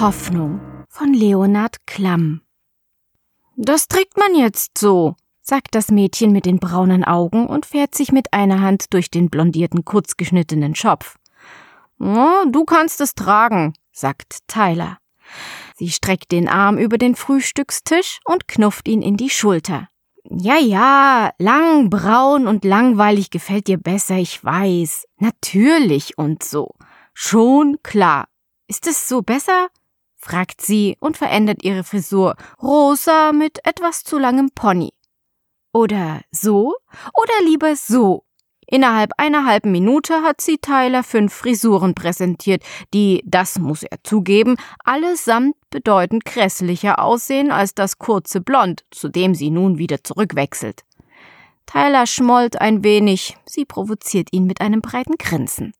Hoffnung von Leonard Klamm. Das trägt man jetzt so, sagt das Mädchen mit den braunen Augen und fährt sich mit einer Hand durch den blondierten, kurzgeschnittenen Schopf. Oh, du kannst es tragen, sagt Tyler. Sie streckt den Arm über den Frühstückstisch und knufft ihn in die Schulter. Ja, ja, lang, braun und langweilig gefällt dir besser, ich weiß. Natürlich und so. Schon klar. Ist es so besser? Fragt sie und verändert ihre Frisur rosa mit etwas zu langem Pony. Oder so? Oder lieber so? Innerhalb einer halben Minute hat sie Tyler fünf Frisuren präsentiert, die, das muss er zugeben, allesamt bedeutend grässlicher aussehen als das kurze Blond, zu dem sie nun wieder zurückwechselt. Tyler schmollt ein wenig, sie provoziert ihn mit einem breiten Grinsen.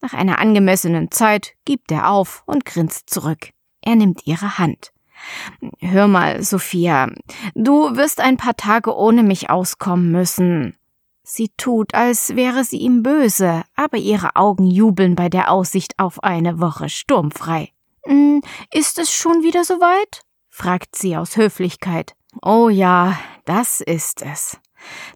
Nach einer angemessenen Zeit gibt er auf und grinst zurück. Er nimmt ihre Hand. Hör mal, Sophia, du wirst ein paar Tage ohne mich auskommen müssen. Sie tut, als wäre sie ihm böse, aber ihre Augen jubeln bei der Aussicht auf eine Woche sturmfrei. Hm, ist es schon wieder soweit? fragt sie aus Höflichkeit. Oh ja, das ist es.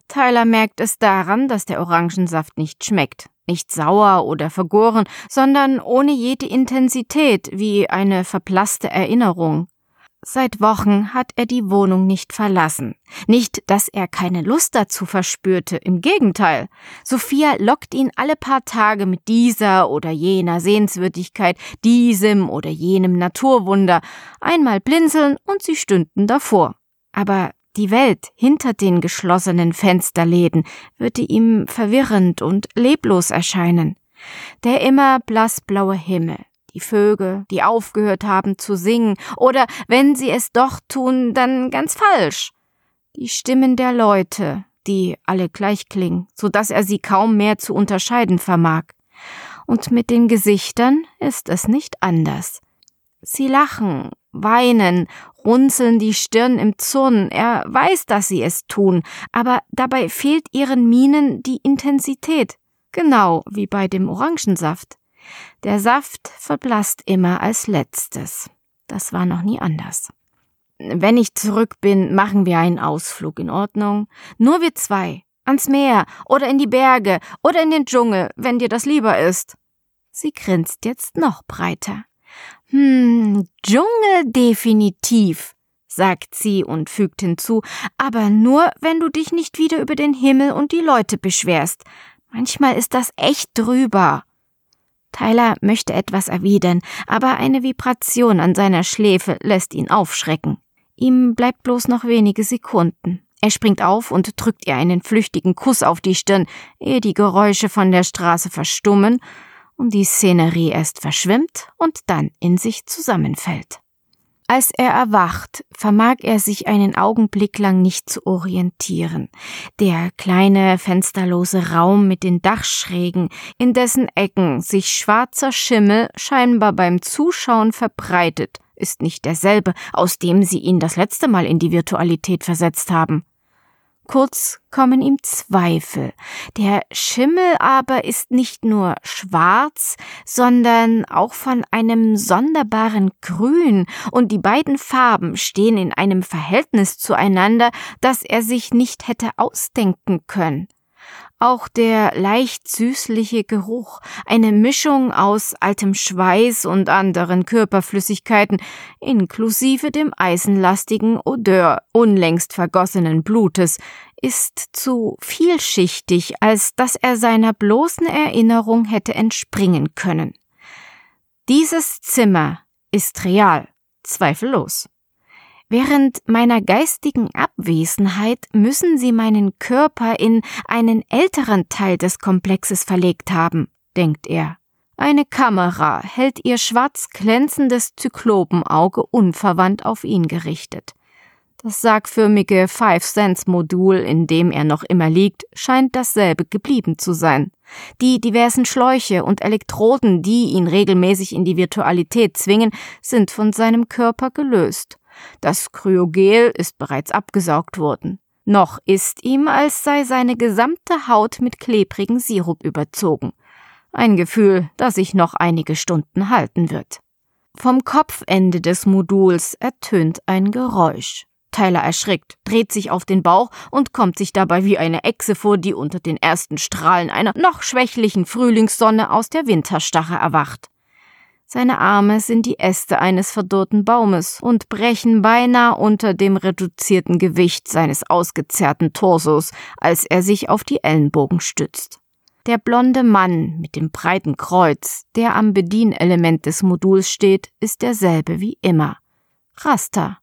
Tyler merkt es daran, dass der Orangensaft nicht schmeckt. Nicht sauer oder vergoren, sondern ohne jede Intensität, wie eine verblasste Erinnerung. Seit Wochen hat er die Wohnung nicht verlassen. Nicht, dass er keine Lust dazu verspürte, im Gegenteil. Sophia lockt ihn alle paar Tage mit dieser oder jener Sehenswürdigkeit, diesem oder jenem Naturwunder. Einmal blinzeln und sie stünden davor. Aber die Welt hinter den geschlossenen Fensterläden würde ihm verwirrend und leblos erscheinen. Der immer blassblaue Himmel, die Vögel, die aufgehört haben zu singen, oder wenn sie es doch tun, dann ganz falsch. Die Stimmen der Leute, die alle gleich klingen, so dass er sie kaum mehr zu unterscheiden vermag. Und mit den Gesichtern ist es nicht anders. Sie lachen, weinen, runzeln die Stirn im Zorn. Er weiß, dass sie es tun, aber dabei fehlt ihren Mienen die Intensität. Genau wie bei dem Orangensaft. Der Saft verblasst immer als letztes. Das war noch nie anders. Wenn ich zurück bin, machen wir einen Ausflug in Ordnung. Nur wir zwei. Ans Meer oder in die Berge oder in den Dschungel, wenn dir das lieber ist. Sie grinst jetzt noch breiter. Hm, Dschungel definitiv, sagt sie und fügt hinzu, aber nur, wenn du dich nicht wieder über den Himmel und die Leute beschwerst. Manchmal ist das echt drüber. Tyler möchte etwas erwidern, aber eine Vibration an seiner Schläfe lässt ihn aufschrecken. Ihm bleibt bloß noch wenige Sekunden. Er springt auf und drückt ihr einen flüchtigen Kuss auf die Stirn, ehe die Geräusche von der Straße verstummen und die Szenerie erst verschwimmt und dann in sich zusammenfällt. Als er erwacht, vermag er sich einen Augenblick lang nicht zu orientieren. Der kleine fensterlose Raum mit den Dachschrägen, in dessen Ecken sich schwarzer Schimmel scheinbar beim Zuschauen verbreitet, ist nicht derselbe, aus dem sie ihn das letzte Mal in die Virtualität versetzt haben. Kurz kommen ihm Zweifel. Der Schimmel aber ist nicht nur schwarz, sondern auch von einem sonderbaren Grün, und die beiden Farben stehen in einem Verhältnis zueinander, das er sich nicht hätte ausdenken können. Auch der leicht süßliche Geruch, eine Mischung aus altem Schweiß und anderen Körperflüssigkeiten, inklusive dem eisenlastigen Odeur unlängst vergossenen Blutes, ist zu vielschichtig, als dass er seiner bloßen Erinnerung hätte entspringen können. Dieses Zimmer ist real, zweifellos. Während meiner geistigen Abwesenheit müssen sie meinen Körper in einen älteren Teil des Komplexes verlegt haben, denkt er. Eine Kamera hält ihr schwarz glänzendes Zyklopenauge unverwandt auf ihn gerichtet. Das sargförmige Five-Sense-Modul, in dem er noch immer liegt, scheint dasselbe geblieben zu sein. Die diversen Schläuche und Elektroden, die ihn regelmäßig in die Virtualität zwingen, sind von seinem Körper gelöst. Das Kryogel ist bereits abgesaugt worden. Noch ist ihm, als sei seine gesamte Haut mit klebrigen Sirup überzogen. Ein Gefühl, das sich noch einige Stunden halten wird. Vom Kopfende des Moduls ertönt ein Geräusch. Tyler erschrickt, dreht sich auf den Bauch und kommt sich dabei wie eine Echse vor, die unter den ersten Strahlen einer noch schwächlichen Frühlingssonne aus der Winterstarre erwacht. Seine Arme sind die Äste eines verdorrten Baumes und brechen beinahe unter dem reduzierten Gewicht seines ausgezerrten Torsos, als er sich auf die Ellenbogen stützt. Der blonde Mann mit dem breiten Kreuz, der am Bedienelement des Moduls steht, ist derselbe wie immer. Rasta.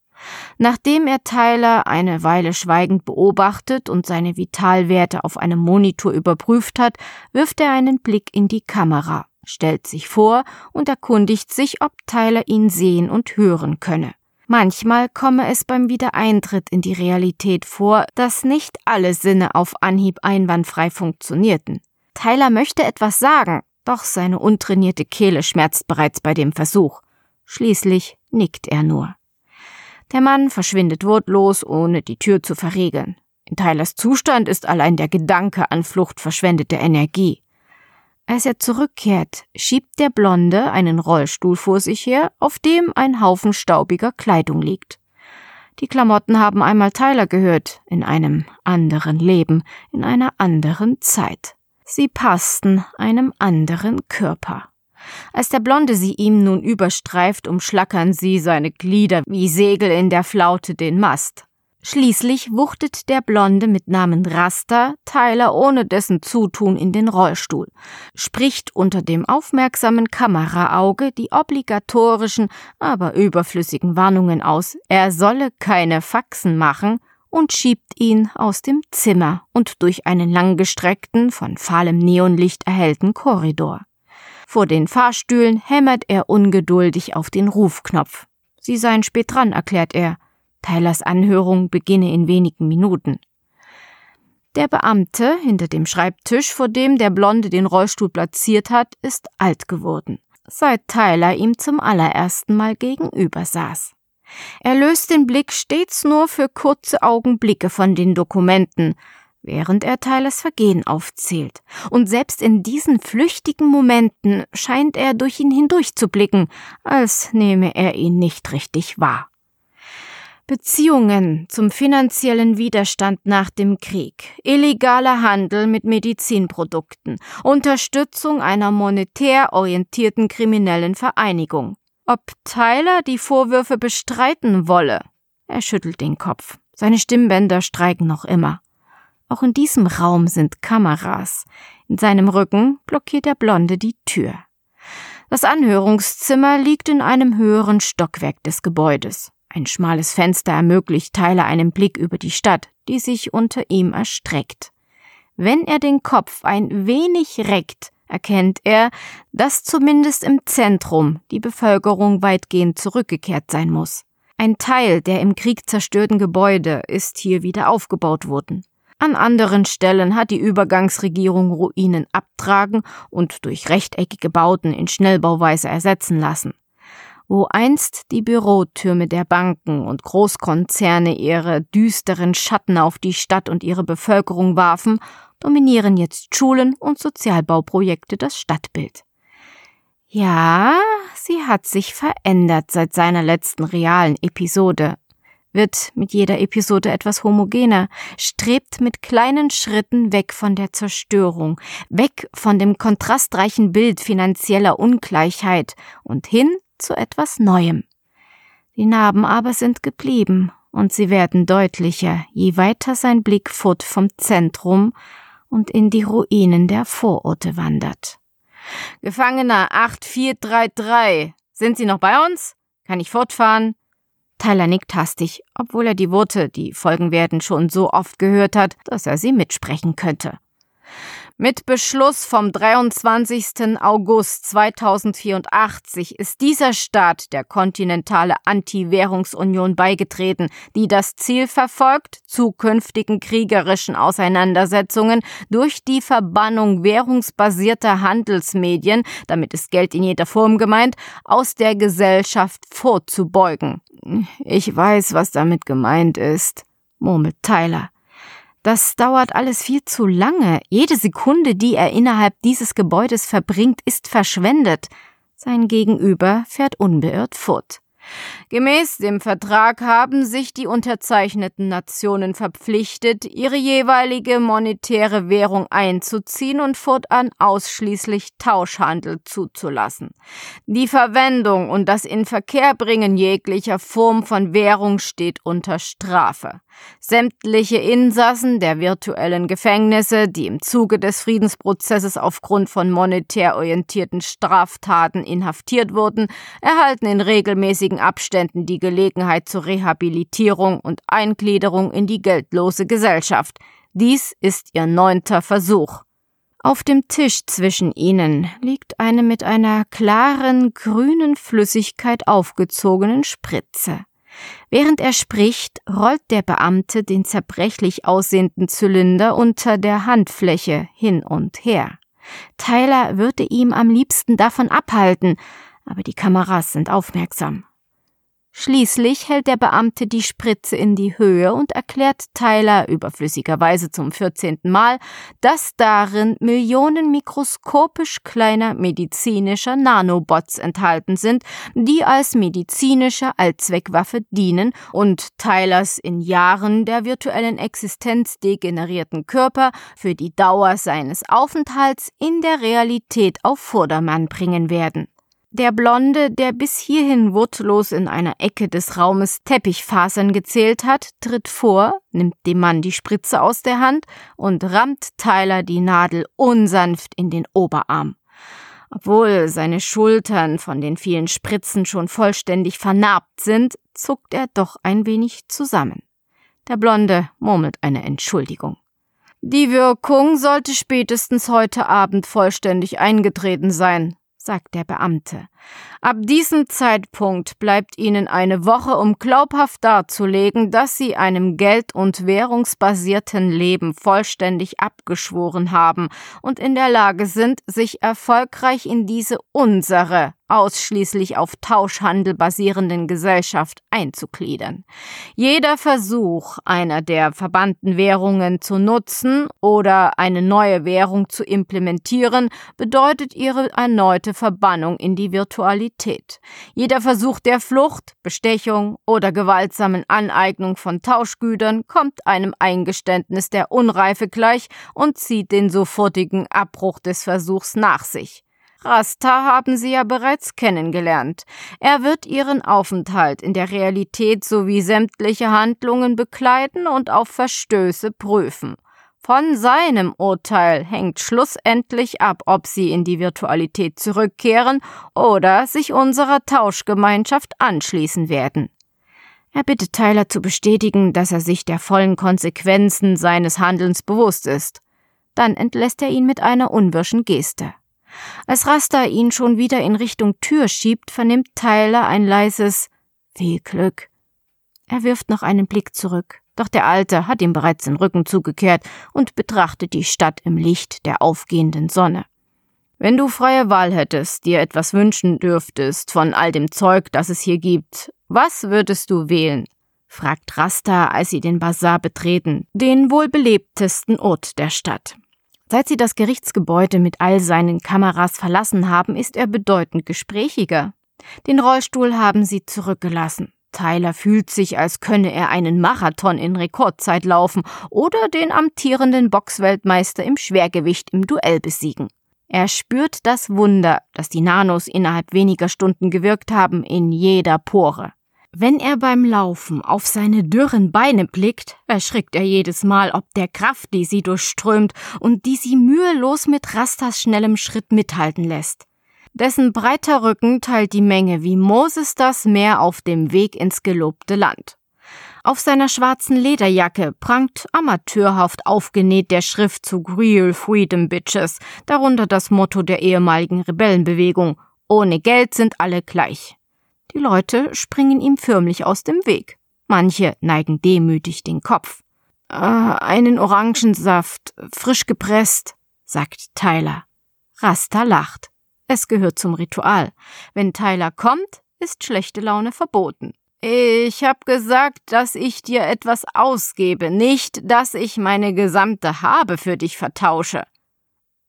Nachdem er Tyler eine Weile schweigend beobachtet und seine Vitalwerte auf einem Monitor überprüft hat, wirft er einen Blick in die Kamera stellt sich vor und erkundigt sich, ob Tyler ihn sehen und hören könne. Manchmal komme es beim Wiedereintritt in die Realität vor, dass nicht alle Sinne auf Anhieb einwandfrei funktionierten. Tyler möchte etwas sagen, doch seine untrainierte Kehle schmerzt bereits bei dem Versuch. Schließlich nickt er nur. Der Mann verschwindet wortlos, ohne die Tür zu verriegeln. In Tylers Zustand ist allein der Gedanke an Flucht verschwendete Energie. Als er zurückkehrt, schiebt der Blonde einen Rollstuhl vor sich her, auf dem ein Haufen staubiger Kleidung liegt. Die Klamotten haben einmal Tyler gehört, in einem anderen Leben, in einer anderen Zeit. Sie passten einem anderen Körper. Als der Blonde sie ihm nun überstreift, umschlackern sie seine Glieder wie Segel in der Flaute den Mast. Schließlich wuchtet der Blonde mit Namen Rasta Tyler ohne dessen Zutun in den Rollstuhl, spricht unter dem aufmerksamen Kameraauge die obligatorischen, aber überflüssigen Warnungen aus, er solle keine Faxen machen und schiebt ihn aus dem Zimmer und durch einen langgestreckten, von fahlem Neonlicht erhellten Korridor. Vor den Fahrstühlen hämmert er ungeduldig auf den Rufknopf. Sie seien spät dran, erklärt er. Tylers Anhörung beginne in wenigen Minuten. Der Beamte hinter dem Schreibtisch, vor dem der Blonde den Rollstuhl platziert hat, ist alt geworden, seit Tyler ihm zum allerersten Mal gegenüber saß. Er löst den Blick stets nur für kurze Augenblicke von den Dokumenten, während er Tylers Vergehen aufzählt. Und selbst in diesen flüchtigen Momenten scheint er durch ihn hindurchzublicken, als nehme er ihn nicht richtig wahr. Beziehungen zum finanziellen Widerstand nach dem Krieg, illegaler Handel mit Medizinprodukten, Unterstützung einer monetär orientierten kriminellen Vereinigung. Ob Tyler die Vorwürfe bestreiten wolle? Er schüttelt den Kopf. Seine Stimmbänder streiken noch immer. Auch in diesem Raum sind Kameras. In seinem Rücken blockiert der Blonde die Tür. Das Anhörungszimmer liegt in einem höheren Stockwerk des Gebäudes. Ein schmales Fenster ermöglicht Tyler einen Blick über die Stadt, die sich unter ihm erstreckt. Wenn er den Kopf ein wenig reckt, erkennt er, dass zumindest im Zentrum die Bevölkerung weitgehend zurückgekehrt sein muss. Ein Teil der im Krieg zerstörten Gebäude ist hier wieder aufgebaut worden. An anderen Stellen hat die Übergangsregierung Ruinen abtragen und durch rechteckige Bauten in Schnellbauweise ersetzen lassen. Wo einst die Bürotürme der Banken und Großkonzerne ihre düsteren Schatten auf die Stadt und ihre Bevölkerung warfen, dominieren jetzt Schulen und Sozialbauprojekte das Stadtbild. Ja, sie hat sich verändert seit seiner letzten realen Episode, wird mit jeder Episode etwas homogener, strebt mit kleinen Schritten weg von der Zerstörung, weg von dem kontrastreichen Bild finanzieller Ungleichheit und hin zu etwas Neuem. Die Narben aber sind geblieben, und sie werden deutlicher, je weiter sein Blick fort vom Zentrum und in die Ruinen der Vororte wandert. Gefangener 8433, sind Sie noch bei uns? Kann ich fortfahren? Tyler nickt hastig, obwohl er die Worte, die folgen werden, schon so oft gehört hat, dass er sie mitsprechen könnte. Mit Beschluss vom 23. August 2084 ist dieser Staat der kontinentale Anti-Währungsunion beigetreten, die das Ziel verfolgt, zukünftigen kriegerischen Auseinandersetzungen durch die Verbannung währungsbasierter Handelsmedien, damit ist Geld in jeder Form gemeint, aus der Gesellschaft vorzubeugen. Ich weiß, was damit gemeint ist, murmelt Tyler. Das dauert alles viel zu lange. Jede Sekunde, die er innerhalb dieses Gebäudes verbringt, ist verschwendet. Sein Gegenüber fährt unbeirrt fort. Gemäß dem Vertrag haben sich die unterzeichneten Nationen verpflichtet, ihre jeweilige monetäre Währung einzuziehen und fortan ausschließlich Tauschhandel zuzulassen. Die Verwendung und das Inverkehrbringen jeglicher Form von Währung steht unter Strafe. Sämtliche Insassen der virtuellen Gefängnisse, die im Zuge des Friedensprozesses aufgrund von monetär orientierten Straftaten inhaftiert wurden, erhalten in regelmäßigen Abständen die Gelegenheit zur Rehabilitierung und Eingliederung in die geldlose Gesellschaft. Dies ist ihr neunter Versuch. Auf dem Tisch zwischen ihnen liegt eine mit einer klaren grünen Flüssigkeit aufgezogenen Spritze. Während er spricht, rollt der Beamte den zerbrechlich aussehenden Zylinder unter der Handfläche hin und her. Tyler würde ihm am liebsten davon abhalten, aber die Kameras sind aufmerksam. Schließlich hält der Beamte die Spritze in die Höhe und erklärt Tyler überflüssigerweise zum vierzehnten Mal, dass darin Millionen mikroskopisch kleiner medizinischer Nanobots enthalten sind, die als medizinische Allzweckwaffe dienen und Tylers in Jahren der virtuellen Existenz degenerierten Körper für die Dauer seines Aufenthalts in der Realität auf Vordermann bringen werden. Der Blonde, der bis hierhin wortlos in einer Ecke des Raumes Teppichfasern gezählt hat, tritt vor, nimmt dem Mann die Spritze aus der Hand und rammt Tyler die Nadel unsanft in den Oberarm. Obwohl seine Schultern von den vielen Spritzen schon vollständig vernarbt sind, zuckt er doch ein wenig zusammen. Der Blonde murmelt eine Entschuldigung. Die Wirkung sollte spätestens heute Abend vollständig eingetreten sein, sagt der Beamte. Ab diesem Zeitpunkt bleibt Ihnen eine Woche, um glaubhaft darzulegen, dass Sie einem geld- und währungsbasierten Leben vollständig abgeschworen haben und in der Lage sind, sich erfolgreich in diese unsere ausschließlich auf Tauschhandel basierenden Gesellschaft einzugliedern. Jeder Versuch, einer der verbannten Währungen zu nutzen oder eine neue Währung zu implementieren, bedeutet ihre erneute Verbannung in die Virtualität. Jeder Versuch der Flucht, Bestechung oder gewaltsamen Aneignung von Tauschgütern kommt einem Eingeständnis der Unreife gleich und zieht den sofortigen Abbruch des Versuchs nach sich. Rasta haben Sie ja bereits kennengelernt. Er wird Ihren Aufenthalt in der Realität sowie sämtliche Handlungen begleiten und auf Verstöße prüfen. Von seinem Urteil hängt schlussendlich ab, ob Sie in die Virtualität zurückkehren oder sich unserer Tauschgemeinschaft anschließen werden. Er bittet Tyler zu bestätigen, dass er sich der vollen Konsequenzen seines Handelns bewusst ist. Dann entlässt er ihn mit einer unwirschen Geste. Als Rasta ihn schon wieder in Richtung Tür schiebt, vernimmt Tyler ein leises Viel Glück. Er wirft noch einen Blick zurück, doch der Alte hat ihm bereits den Rücken zugekehrt und betrachtet die Stadt im Licht der aufgehenden Sonne. Wenn du freie Wahl hättest, dir etwas wünschen dürftest von all dem Zeug, das es hier gibt, was würdest du wählen? fragt Rasta, als sie den Bazar betreten, den wohl belebtesten Ort der Stadt. Seit sie das Gerichtsgebäude mit all seinen Kameras verlassen haben, ist er bedeutend gesprächiger. Den Rollstuhl haben sie zurückgelassen. Tyler fühlt sich, als könne er einen Marathon in Rekordzeit laufen oder den amtierenden Boxweltmeister im Schwergewicht im Duell besiegen. Er spürt das Wunder, das die Nanos innerhalb weniger Stunden gewirkt haben, in jeder Pore. Wenn er beim Laufen auf seine dürren Beine blickt, erschrickt er jedes Mal ob der Kraft, die sie durchströmt und die sie mühelos mit Rastas schnellem Schritt mithalten lässt. Dessen breiter Rücken teilt die Menge wie Moses das Meer auf dem Weg ins gelobte Land. Auf seiner schwarzen Lederjacke prangt amateurhaft aufgenäht der Schriftzug Real Freedom Bitches, darunter das Motto der ehemaligen Rebellenbewegung Ohne Geld sind alle gleich. Die Leute springen ihm förmlich aus dem Weg. Manche neigen demütig den Kopf. Äh, einen Orangensaft, frisch gepresst, sagt Tyler. Rasta lacht. Es gehört zum Ritual. Wenn Tyler kommt, ist schlechte Laune verboten. Ich hab gesagt, dass ich dir etwas ausgebe, nicht, dass ich meine gesamte Habe für dich vertausche.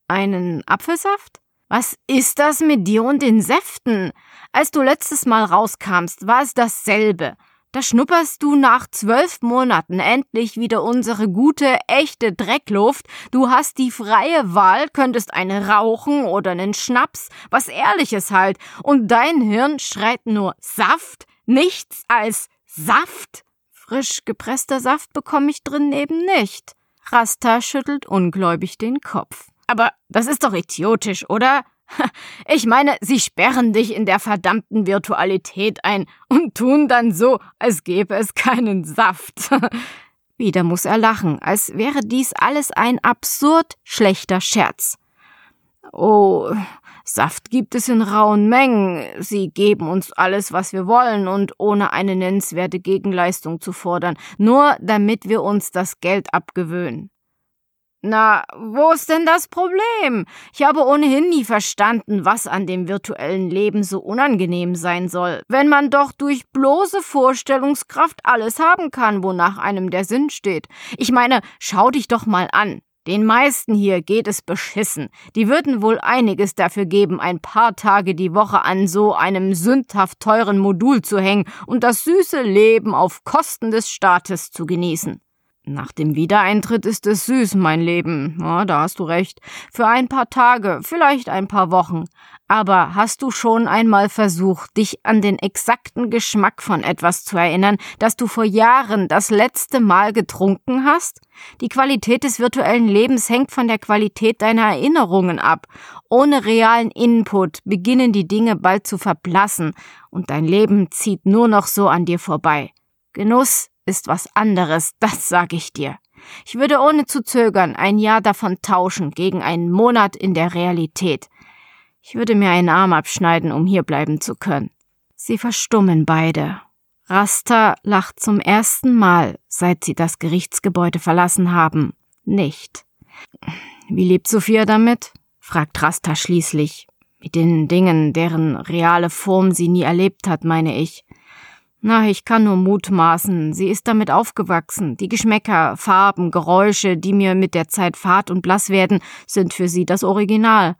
Einen Apfelsaft? Was ist das mit dir und den Säften? Als du letztes Mal rauskamst, war es dasselbe. Da schnupperst du nach zwölf Monaten endlich wieder unsere gute, echte Dreckluft. Du hast die freie Wahl, könntest eine rauchen oder einen Schnaps, was Ehrliches halt. Und dein Hirn schreit nur Saft, nichts als Saft. Frisch gepresster Saft bekomme ich drin eben nicht. Rasta schüttelt ungläubig den Kopf. Aber das ist doch idiotisch, oder? Ich meine, sie sperren dich in der verdammten Virtualität ein und tun dann so, als gäbe es keinen Saft. Wieder muss er lachen, als wäre dies alles ein absurd schlechter Scherz. Oh, Saft gibt es in rauen Mengen. Sie geben uns alles, was wir wollen und ohne eine nennenswerte Gegenleistung zu fordern, nur damit wir uns das Geld abgewöhnen. Na, wo ist denn das Problem? Ich habe ohnehin nie verstanden, was an dem virtuellen Leben so unangenehm sein soll, wenn man doch durch bloße Vorstellungskraft alles haben kann, wonach einem der Sinn steht. Ich meine, schau dich doch mal an. Den meisten hier geht es beschissen. Die würden wohl einiges dafür geben, ein paar Tage die Woche an so einem sündhaft teuren Modul zu hängen und das süße Leben auf Kosten des Staates zu genießen. Nach dem Wiedereintritt ist es süß, mein Leben. Ja, da hast du recht. Für ein paar Tage, vielleicht ein paar Wochen. Aber hast du schon einmal versucht, dich an den exakten Geschmack von etwas zu erinnern, das du vor Jahren das letzte Mal getrunken hast? Die Qualität des virtuellen Lebens hängt von der Qualität deiner Erinnerungen ab. Ohne realen Input beginnen die Dinge bald zu verblassen und dein Leben zieht nur noch so an dir vorbei. Genuss ist was anderes, das sag ich dir. Ich würde ohne zu zögern ein Jahr davon tauschen gegen einen Monat in der Realität. Ich würde mir einen Arm abschneiden, um hier bleiben zu können. Sie verstummen beide. Rasta lacht zum ersten Mal, seit sie das Gerichtsgebäude verlassen haben, nicht. Wie lebt Sophia damit? fragt Rasta schließlich. Mit den Dingen, deren reale Form sie nie erlebt hat, meine ich. Na, ich kann nur mutmaßen. Sie ist damit aufgewachsen. Die Geschmäcker, Farben, Geräusche, die mir mit der Zeit fad und blass werden, sind für sie das Original.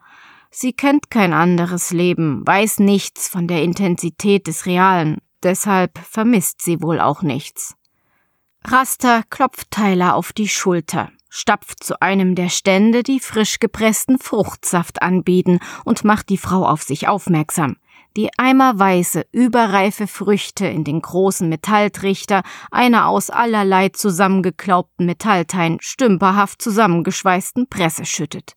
Sie kennt kein anderes Leben, weiß nichts von der Intensität des Realen. Deshalb vermisst sie wohl auch nichts. Raster klopft Tyler auf die Schulter, stapft zu einem der Stände, die frisch gepressten Fruchtsaft anbieten und macht die Frau auf sich aufmerksam die eimerweise überreife Früchte in den großen Metalltrichter einer aus allerlei zusammengeklaubten Metallteilen stümperhaft zusammengeschweißten Presse schüttet.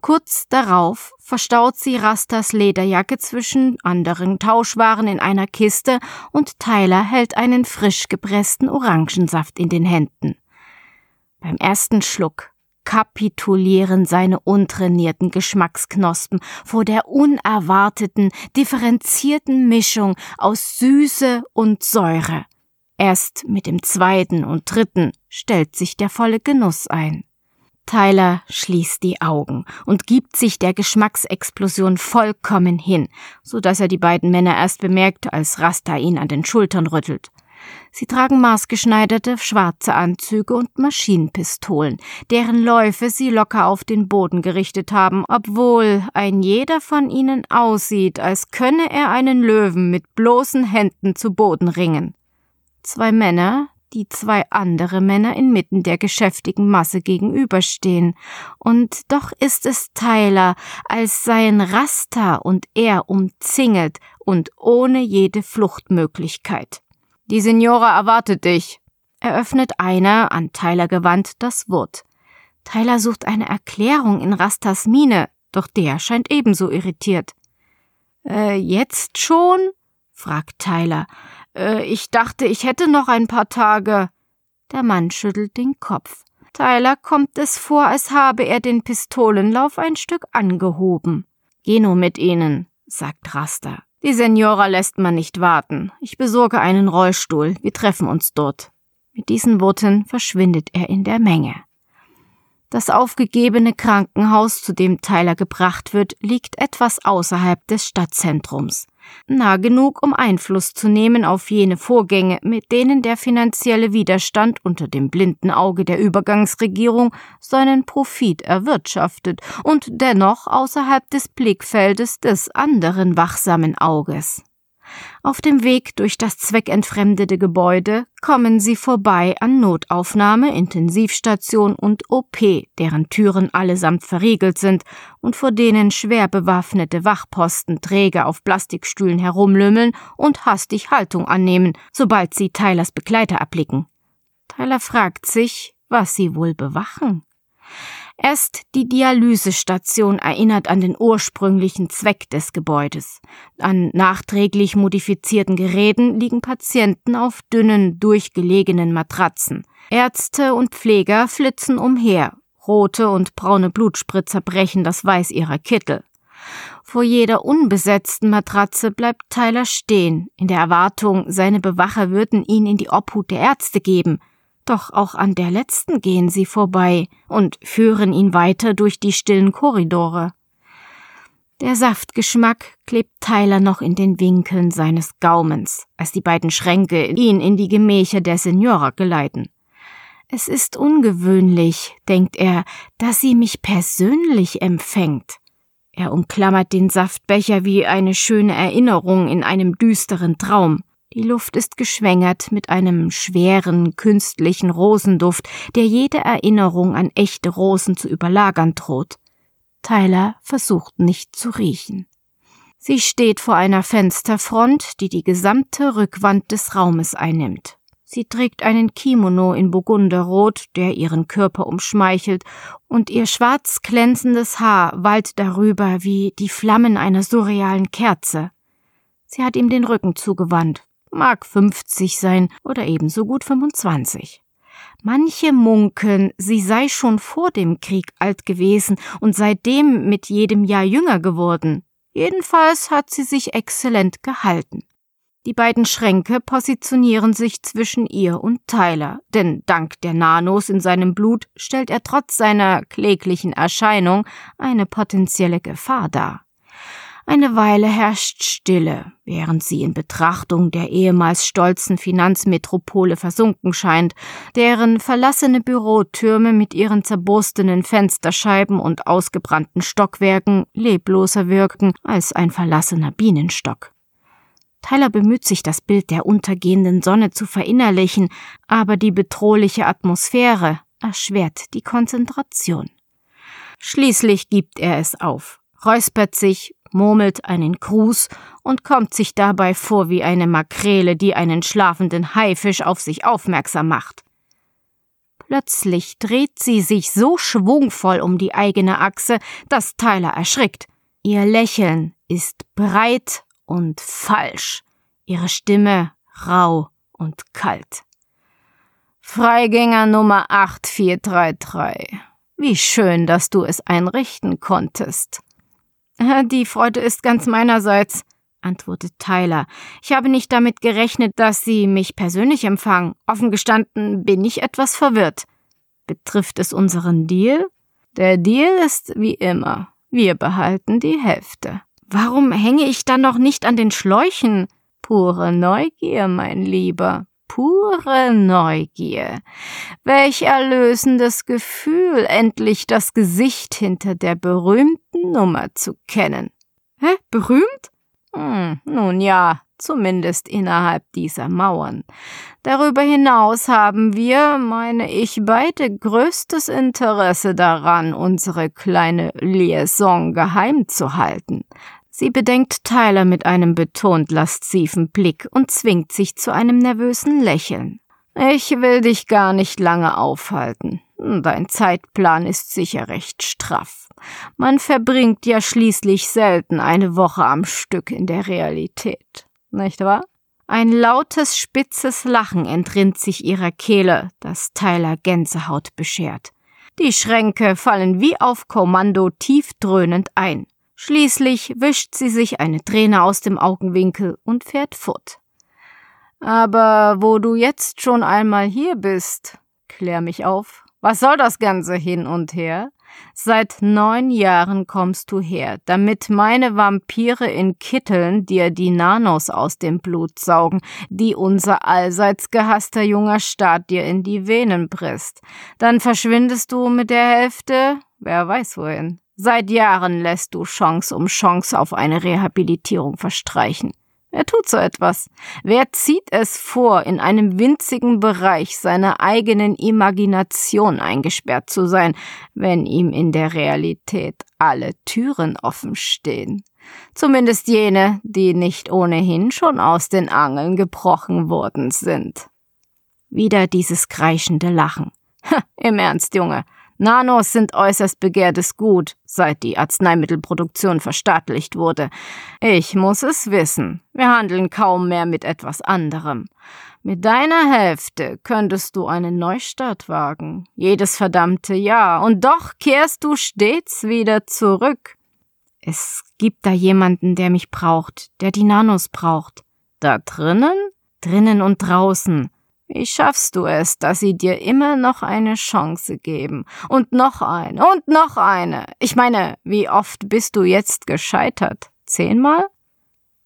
Kurz darauf verstaut sie Rastas Lederjacke zwischen anderen Tauschwaren in einer Kiste und Tyler hält einen frisch gepressten Orangensaft in den Händen. Beim ersten Schluck kapitulieren seine untrainierten Geschmacksknospen vor der unerwarteten, differenzierten Mischung aus Süße und Säure. Erst mit dem zweiten und dritten stellt sich der volle Genuss ein. Tyler schließt die Augen und gibt sich der Geschmacksexplosion vollkommen hin, so dass er die beiden Männer erst bemerkt, als Rasta ihn an den Schultern rüttelt. Sie tragen maßgeschneiderte schwarze Anzüge und Maschinenpistolen, deren Läufe sie locker auf den Boden gerichtet haben, obwohl ein jeder von ihnen aussieht, als könne er einen Löwen mit bloßen Händen zu Boden ringen. Zwei Männer, die zwei andere Männer inmitten der geschäftigen Masse gegenüberstehen. Und doch ist es Tyler, als seien Rasta und er umzingelt und ohne jede Fluchtmöglichkeit. Die Signora erwartet dich, eröffnet einer, an Tyler gewandt, das Wort. Tyler sucht eine Erklärung in Rastas Miene, doch der scheint ebenso irritiert. Äh, jetzt schon? fragt Tyler. Äh, ich dachte, ich hätte noch ein paar Tage. Der Mann schüttelt den Kopf. Tyler kommt es vor, als habe er den Pistolenlauf ein Stück angehoben. Geh nur mit ihnen, sagt Rasta. Die Senora lässt man nicht warten. Ich besorge einen Rollstuhl. Wir treffen uns dort. Mit diesen Worten verschwindet er in der Menge. Das aufgegebene Krankenhaus, zu dem Tyler gebracht wird, liegt etwas außerhalb des Stadtzentrums. Nah genug, um Einfluss zu nehmen auf jene Vorgänge, mit denen der finanzielle Widerstand unter dem blinden Auge der Übergangsregierung seinen Profit erwirtschaftet und dennoch außerhalb des Blickfeldes des anderen wachsamen Auges. Auf dem Weg durch das zweckentfremdete Gebäude kommen sie vorbei an Notaufnahme, Intensivstation und OP, deren Türen allesamt verriegelt sind und vor denen schwer bewaffnete Wachposten träge auf Plastikstühlen herumlümmeln und hastig Haltung annehmen, sobald sie Tylers Begleiter erblicken. Tyler fragt sich, was sie wohl bewachen. Erst die Dialysestation erinnert an den ursprünglichen Zweck des Gebäudes. An nachträglich modifizierten Geräten liegen Patienten auf dünnen, durchgelegenen Matratzen. Ärzte und Pfleger flitzen umher. Rote und braune Blutspritzer brechen das Weiß ihrer Kittel. Vor jeder unbesetzten Matratze bleibt Tyler stehen, in der Erwartung, seine Bewacher würden ihn in die Obhut der Ärzte geben. Doch auch an der letzten gehen sie vorbei und führen ihn weiter durch die stillen Korridore. Der Saftgeschmack klebt Tyler noch in den Winkeln seines Gaumens, als die beiden Schränke ihn in die Gemächer der Senora geleiten. Es ist ungewöhnlich, denkt er, dass sie mich persönlich empfängt. Er umklammert den Saftbecher wie eine schöne Erinnerung in einem düsteren Traum. Die Luft ist geschwängert mit einem schweren, künstlichen Rosenduft, der jede Erinnerung an echte Rosen zu überlagern droht. Tyler versucht nicht zu riechen. Sie steht vor einer Fensterfront, die die gesamte Rückwand des Raumes einnimmt. Sie trägt einen Kimono in Burgunderrot, der ihren Körper umschmeichelt, und ihr schwarz glänzendes Haar wallt darüber wie die Flammen einer surrealen Kerze. Sie hat ihm den Rücken zugewandt, mag 50 sein oder ebenso gut 25. Manche munkeln, sie sei schon vor dem Krieg alt gewesen und seitdem mit jedem Jahr jünger geworden. Jedenfalls hat sie sich exzellent gehalten. Die beiden Schränke positionieren sich zwischen ihr und Tyler, denn dank der Nanos in seinem Blut stellt er trotz seiner kläglichen Erscheinung eine potenzielle Gefahr dar. Eine Weile herrscht Stille, während sie in Betrachtung der ehemals stolzen Finanzmetropole versunken scheint, deren verlassene Bürotürme mit ihren zerborstenen Fensterscheiben und ausgebrannten Stockwerken lebloser wirken als ein verlassener Bienenstock. Tyler bemüht sich, das Bild der untergehenden Sonne zu verinnerlichen, aber die bedrohliche Atmosphäre erschwert die Konzentration. Schließlich gibt er es auf, räuspert sich murmelt einen Gruß und kommt sich dabei vor wie eine Makrele, die einen schlafenden Haifisch auf sich aufmerksam macht. Plötzlich dreht sie sich so schwungvoll um die eigene Achse, dass Tyler erschrickt. Ihr Lächeln ist breit und falsch, ihre Stimme rau und kalt. Freigänger Nummer 8433. Wie schön, dass du es einrichten konntest. Die Freude ist ganz meinerseits, antwortet Tyler. Ich habe nicht damit gerechnet, dass Sie mich persönlich empfangen. Offen gestanden bin ich etwas verwirrt. Betrifft es unseren Deal? Der Deal ist wie immer. Wir behalten die Hälfte. Warum hänge ich dann noch nicht an den Schläuchen? Pure Neugier, mein Lieber pure Neugier. Welch erlösendes Gefühl, endlich das Gesicht hinter der berühmten Nummer zu kennen. Hä? Berühmt? Hm, nun ja, zumindest innerhalb dieser Mauern. Darüber hinaus haben wir, meine ich, beide größtes Interesse daran, unsere kleine Liaison geheim zu halten. Sie bedenkt Tyler mit einem betont lasziven Blick und zwingt sich zu einem nervösen Lächeln. Ich will dich gar nicht lange aufhalten. Dein Zeitplan ist sicher recht straff. Man verbringt ja schließlich selten eine Woche am Stück in der Realität, nicht wahr? Ein lautes, spitzes Lachen entrinnt sich ihrer Kehle, das Tyler Gänsehaut beschert. Die Schränke fallen wie auf Kommando tief dröhnend ein. Schließlich wischt sie sich eine Träne aus dem Augenwinkel und fährt fort. Aber wo du jetzt schon einmal hier bist, klär mich auf. Was soll das Ganze hin und her? Seit neun Jahren kommst du her, damit meine Vampire in Kitteln dir die Nanos aus dem Blut saugen, die unser allseits gehasster junger Staat dir in die Venen presst. Dann verschwindest du mit der Hälfte, wer weiß wohin. Seit Jahren lässt du Chance um Chance auf eine Rehabilitierung verstreichen. Wer tut so etwas? Wer zieht es vor, in einem winzigen Bereich seiner eigenen Imagination eingesperrt zu sein, wenn ihm in der Realität alle Türen offen stehen? Zumindest jene, die nicht ohnehin schon aus den Angeln gebrochen worden sind. Wieder dieses kreischende Lachen. Ha, Im Ernst, Junge, Nanos sind äußerst begehrtes Gut, seit die Arzneimittelproduktion verstaatlicht wurde. Ich muss es wissen. Wir handeln kaum mehr mit etwas anderem. Mit deiner Hälfte könntest du einen Neustart wagen. Jedes verdammte Jahr. Und doch kehrst du stets wieder zurück. Es gibt da jemanden, der mich braucht, der die Nanos braucht. Da drinnen? Drinnen und draußen. Wie schaffst du es, dass sie dir immer noch eine Chance geben? Und noch eine und noch eine. Ich meine, wie oft bist du jetzt gescheitert? Zehnmal?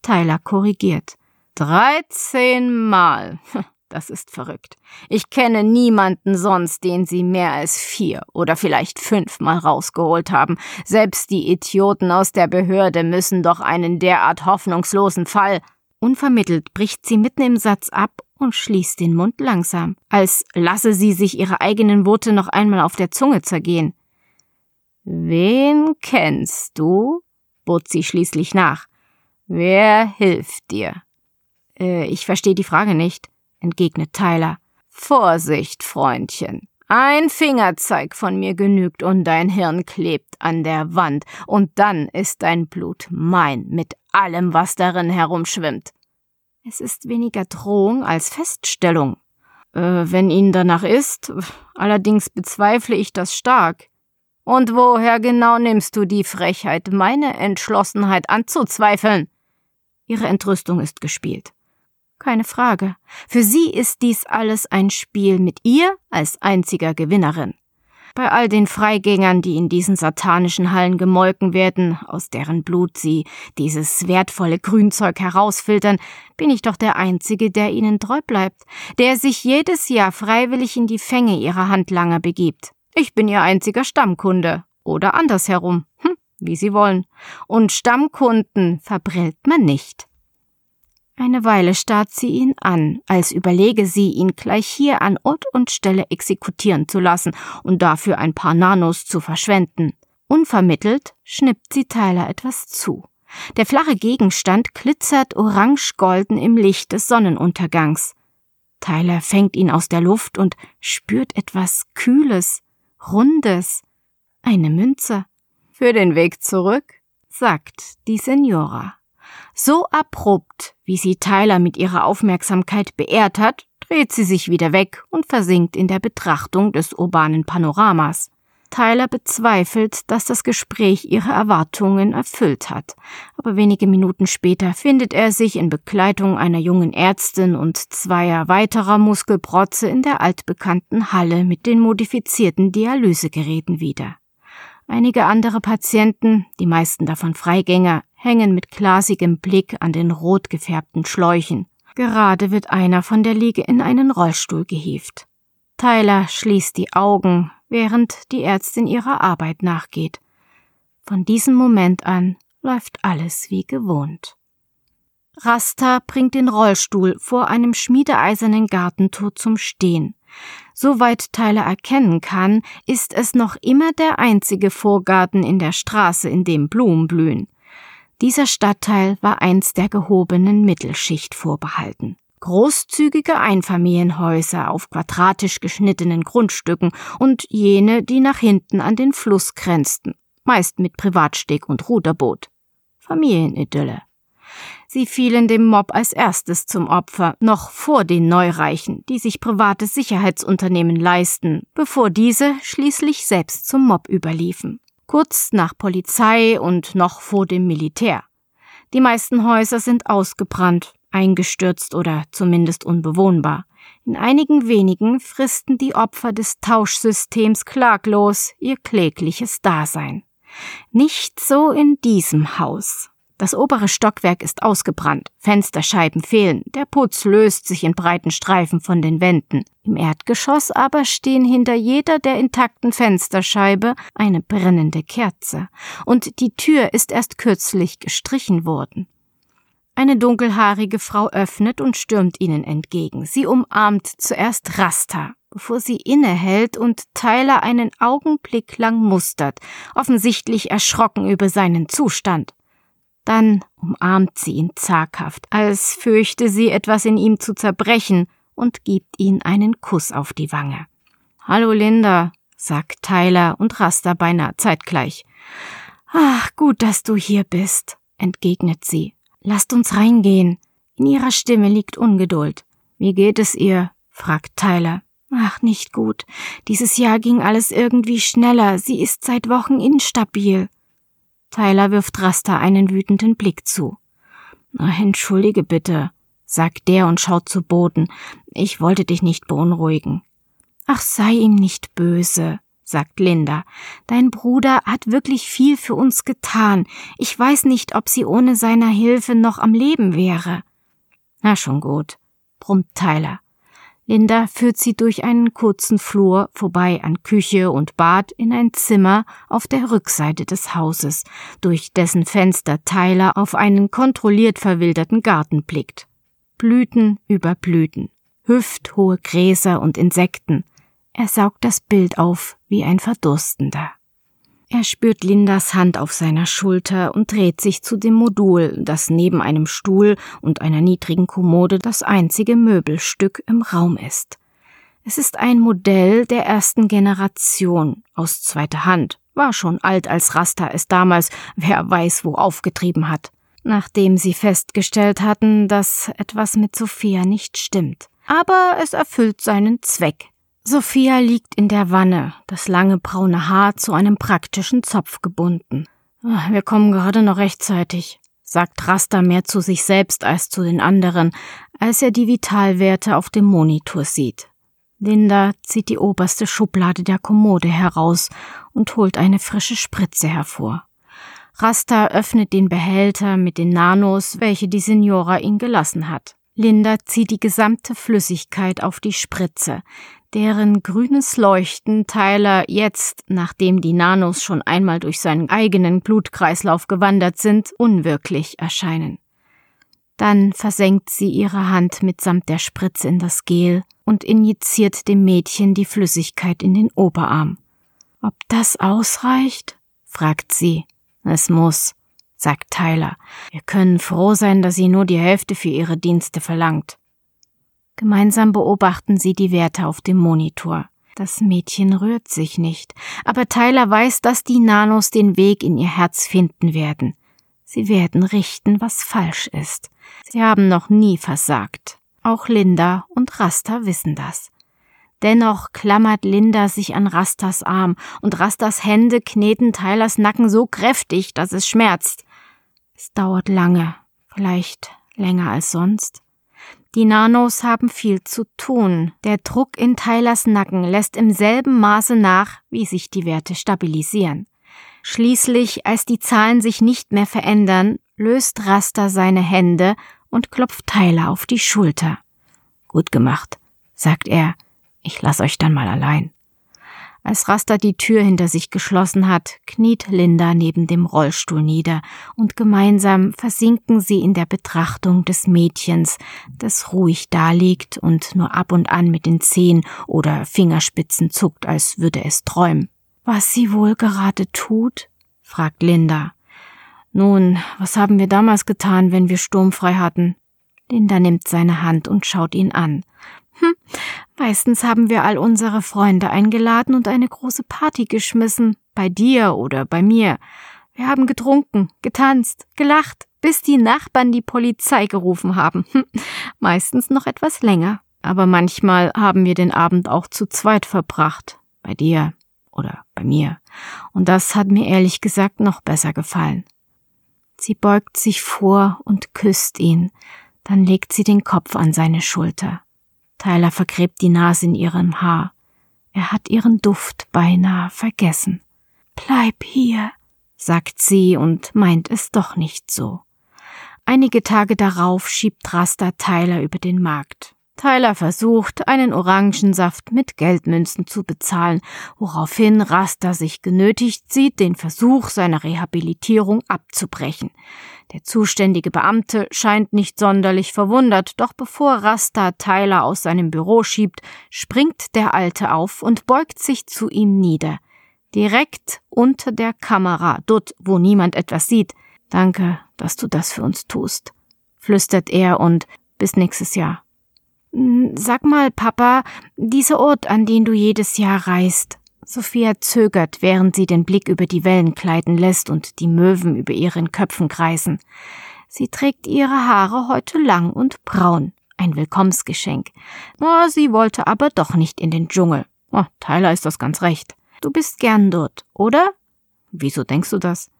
Tyler korrigiert. Dreizehnmal. Das ist verrückt. Ich kenne niemanden sonst, den sie mehr als vier oder vielleicht fünfmal rausgeholt haben. Selbst die Idioten aus der Behörde müssen doch einen derart hoffnungslosen Fall. Unvermittelt bricht sie mitten im Satz ab und schließt den Mund langsam, als lasse sie sich ihre eigenen Worte noch einmal auf der Zunge zergehen. Wen kennst du? bot sie schließlich nach. Wer hilft dir? Äh, ich verstehe die Frage nicht, entgegnet Tyler. Vorsicht, Freundchen. Ein Fingerzeig von mir genügt und dein Hirn klebt an der Wand, und dann ist dein Blut mein mit allem, was darin herumschwimmt. Es ist weniger Drohung als Feststellung. Äh, wenn Ihnen danach ist, allerdings bezweifle ich das stark. Und woher genau nimmst du die Frechheit, meine Entschlossenheit anzuzweifeln? Ihre Entrüstung ist gespielt. Keine Frage. Für sie ist dies alles ein Spiel mit ihr als einziger Gewinnerin. Bei all den Freigängern, die in diesen satanischen Hallen gemolken werden, aus deren Blut sie dieses wertvolle Grünzeug herausfiltern, bin ich doch der Einzige, der ihnen treu bleibt, der sich jedes Jahr freiwillig in die Fänge ihrer Handlanger begibt. Ich bin ihr einziger Stammkunde. Oder andersherum. Hm, wie Sie wollen. Und Stammkunden verbrillt man nicht. Eine Weile starrt sie ihn an, als überlege sie, ihn gleich hier an Ort und Stelle exekutieren zu lassen und dafür ein paar Nanos zu verschwenden. Unvermittelt schnippt sie Tyler etwas zu. Der flache Gegenstand glitzert orange-golden im Licht des Sonnenuntergangs. Tyler fängt ihn aus der Luft und spürt etwas Kühles, Rundes. Eine Münze. Für den Weg zurück, sagt die Senora. So abrupt, wie sie Tyler mit ihrer Aufmerksamkeit beehrt hat, dreht sie sich wieder weg und versinkt in der Betrachtung des urbanen Panoramas. Tyler bezweifelt, dass das Gespräch ihre Erwartungen erfüllt hat, aber wenige Minuten später findet er sich in Begleitung einer jungen Ärztin und zweier weiterer Muskelprotze in der altbekannten Halle mit den modifizierten Dialysegeräten wieder. Einige andere Patienten, die meisten davon Freigänger, hängen mit glasigem Blick an den rot gefärbten Schläuchen. Gerade wird einer von der Liege in einen Rollstuhl gehievt. Tyler schließt die Augen, während die Ärztin ihrer Arbeit nachgeht. Von diesem Moment an läuft alles wie gewohnt. Rasta bringt den Rollstuhl vor einem schmiedeeisernen Gartentor zum Stehen. Soweit Tyler erkennen kann, ist es noch immer der einzige Vorgarten in der Straße, in dem Blumen blühen. Dieser Stadtteil war einst der gehobenen Mittelschicht vorbehalten. Großzügige Einfamilienhäuser auf quadratisch geschnittenen Grundstücken und jene, die nach hinten an den Fluss grenzten, meist mit Privatsteg und Ruderboot. Familienidylle. Sie fielen dem Mob als erstes zum Opfer, noch vor den Neureichen, die sich private Sicherheitsunternehmen leisten, bevor diese schließlich selbst zum Mob überliefen. Kurz nach Polizei und noch vor dem Militär. Die meisten Häuser sind ausgebrannt, eingestürzt oder zumindest unbewohnbar. In einigen wenigen fristen die Opfer des Tauschsystems klaglos ihr klägliches Dasein. Nicht so in diesem Haus. Das obere Stockwerk ist ausgebrannt, Fensterscheiben fehlen, der Putz löst sich in breiten Streifen von den Wänden. Im Erdgeschoss aber stehen hinter jeder der intakten Fensterscheibe eine brennende Kerze, und die Tür ist erst kürzlich gestrichen worden. Eine dunkelhaarige Frau öffnet und stürmt ihnen entgegen. Sie umarmt zuerst Rasta, bevor sie innehält und Tyler einen Augenblick lang mustert, offensichtlich erschrocken über seinen Zustand. Dann umarmt sie ihn zaghaft, als fürchte sie etwas in ihm zu zerbrechen, und gibt ihm einen Kuss auf die Wange. Hallo Linda, sagt Tyler und Rasta beinahe zeitgleich. Ach, gut, dass du hier bist, entgegnet sie. Lasst uns reingehen. In ihrer Stimme liegt Ungeduld. Wie geht es ihr? fragt Tyler. Ach, nicht gut. Dieses Jahr ging alles irgendwie schneller. Sie ist seit Wochen instabil. Tyler wirft Rasta einen wütenden Blick zu. Entschuldige bitte, sagt der und schaut zu Boden. Ich wollte dich nicht beunruhigen. Ach, sei ihm nicht böse, sagt Linda. Dein Bruder hat wirklich viel für uns getan. Ich weiß nicht, ob sie ohne seiner Hilfe noch am Leben wäre. Na schon gut, brummt Tyler. Linda führt sie durch einen kurzen Flur vorbei an Küche und Bad in ein Zimmer auf der Rückseite des Hauses, durch dessen Fenster Tyler auf einen kontrolliert verwilderten Garten blickt. Blüten über Blüten, hüfthohe Gräser und Insekten. Er saugt das Bild auf wie ein Verdurstender. Er spürt Lindas Hand auf seiner Schulter und dreht sich zu dem Modul, das neben einem Stuhl und einer niedrigen Kommode das einzige Möbelstück im Raum ist. Es ist ein Modell der ersten Generation, aus zweiter Hand, war schon alt, als Rasta es damals, wer weiß wo, aufgetrieben hat, nachdem sie festgestellt hatten, dass etwas mit Sophia nicht stimmt. Aber es erfüllt seinen Zweck. Sophia liegt in der Wanne, das lange braune Haar zu einem praktischen Zopf gebunden. Ah, wir kommen gerade noch rechtzeitig, sagt Rasta mehr zu sich selbst als zu den anderen, als er die Vitalwerte auf dem Monitor sieht. Linda zieht die oberste Schublade der Kommode heraus und holt eine frische Spritze hervor. Rasta öffnet den Behälter mit den Nanos, welche die Signora ihn gelassen hat. Linda zieht die gesamte Flüssigkeit auf die Spritze, deren grünes Leuchten Tyler jetzt, nachdem die Nanos schon einmal durch seinen eigenen Blutkreislauf gewandert sind, unwirklich erscheinen. Dann versenkt sie ihre Hand mitsamt der Spritze in das Gel und injiziert dem Mädchen die Flüssigkeit in den Oberarm. Ob das ausreicht? fragt sie. Es muss, sagt Tyler. Wir können froh sein, dass sie nur die Hälfte für ihre Dienste verlangt. Gemeinsam beobachten sie die Werte auf dem Monitor. Das Mädchen rührt sich nicht, aber Tyler weiß, dass die Nanos den Weg in ihr Herz finden werden. Sie werden richten, was falsch ist. Sie haben noch nie versagt. Auch Linda und Rasta wissen das. Dennoch klammert Linda sich an Rastas Arm, und Rastas Hände kneten Tylers Nacken so kräftig, dass es schmerzt. Es dauert lange, vielleicht länger als sonst. Die Nanos haben viel zu tun. Der Druck in Tylers Nacken lässt im selben Maße nach, wie sich die Werte stabilisieren. Schließlich, als die Zahlen sich nicht mehr verändern, löst Raster seine Hände und klopft Tyler auf die Schulter. Gut gemacht, sagt er. Ich lass euch dann mal allein. Als Raster die Tür hinter sich geschlossen hat, kniet Linda neben dem Rollstuhl nieder und gemeinsam versinken sie in der Betrachtung des Mädchens, das ruhig daliegt und nur ab und an mit den Zehen oder Fingerspitzen zuckt, als würde es träumen. Was sie wohl gerade tut? fragt Linda. Nun, was haben wir damals getan, wenn wir sturmfrei hatten? Linda nimmt seine Hand und schaut ihn an. Hm, meistens haben wir all unsere Freunde eingeladen und eine große Party geschmissen, bei dir oder bei mir. Wir haben getrunken, getanzt, gelacht, bis die Nachbarn die Polizei gerufen haben. Hm, meistens noch etwas länger. Aber manchmal haben wir den Abend auch zu zweit verbracht, bei dir oder bei mir. Und das hat mir ehrlich gesagt noch besser gefallen. Sie beugt sich vor und küsst ihn, dann legt sie den Kopf an seine Schulter. Tyler vergräbt die Nase in ihrem Haar. Er hat ihren Duft beinahe vergessen. Bleib hier, sagt sie und meint es doch nicht so. Einige Tage darauf schiebt Rasta Tyler über den Markt. Tyler versucht, einen Orangensaft mit Geldmünzen zu bezahlen, woraufhin Rasta sich genötigt sieht, den Versuch seiner Rehabilitierung abzubrechen. Der zuständige Beamte scheint nicht sonderlich verwundert, doch bevor Rasta Tyler aus seinem Büro schiebt, springt der Alte auf und beugt sich zu ihm nieder. Direkt unter der Kamera, dort, wo niemand etwas sieht. Danke, dass du das für uns tust, flüstert er und bis nächstes Jahr. Hm, sag mal, Papa, dieser Ort, an den du jedes Jahr reist. Sophia zögert, während sie den Blick über die Wellen gleiten lässt und die Möwen über ihren Köpfen kreisen. Sie trägt ihre Haare heute lang und braun. Ein Willkommensgeschenk. Oh, sie wollte aber doch nicht in den Dschungel. Oh, Tyler ist das ganz recht. Du bist gern dort, oder? Wieso denkst du das?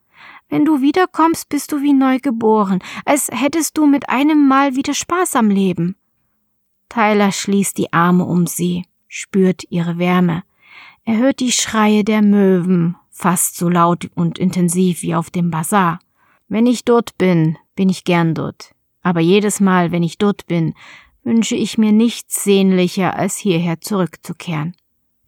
Wenn du wiederkommst, bist du wie neu geboren, als hättest du mit einem Mal wieder Spaß am Leben. Tyler schließt die Arme um sie, spürt ihre Wärme. Er hört die Schreie der Möwen, fast so laut und intensiv wie auf dem Bazar. Wenn ich dort bin, bin ich gern dort. Aber jedes Mal, wenn ich dort bin, wünsche ich mir nichts sehnlicher, als hierher zurückzukehren.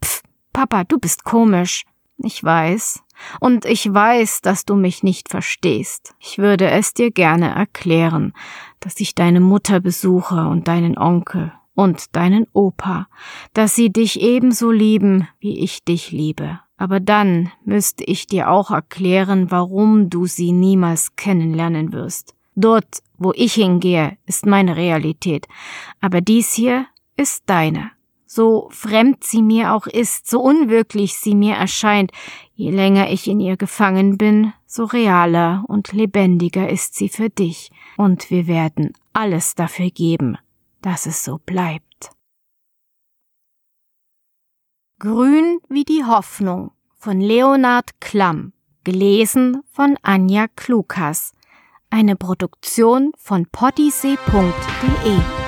Pff, Papa, du bist komisch. Ich weiß. Und ich weiß, dass du mich nicht verstehst. Ich würde es dir gerne erklären, dass ich deine Mutter besuche und deinen Onkel und deinen Opa, dass sie dich ebenso lieben, wie ich dich liebe. Aber dann müsste ich dir auch erklären, warum du sie niemals kennenlernen wirst. Dort, wo ich hingehe, ist meine Realität, aber dies hier ist deine. So fremd sie mir auch ist, so unwirklich sie mir erscheint, je länger ich in ihr gefangen bin, so realer und lebendiger ist sie für dich, und wir werden alles dafür geben, dass es so bleibt. Grün wie die Hoffnung von Leonard Klamm, gelesen von Anja Klukas, eine Produktion von poddysee.de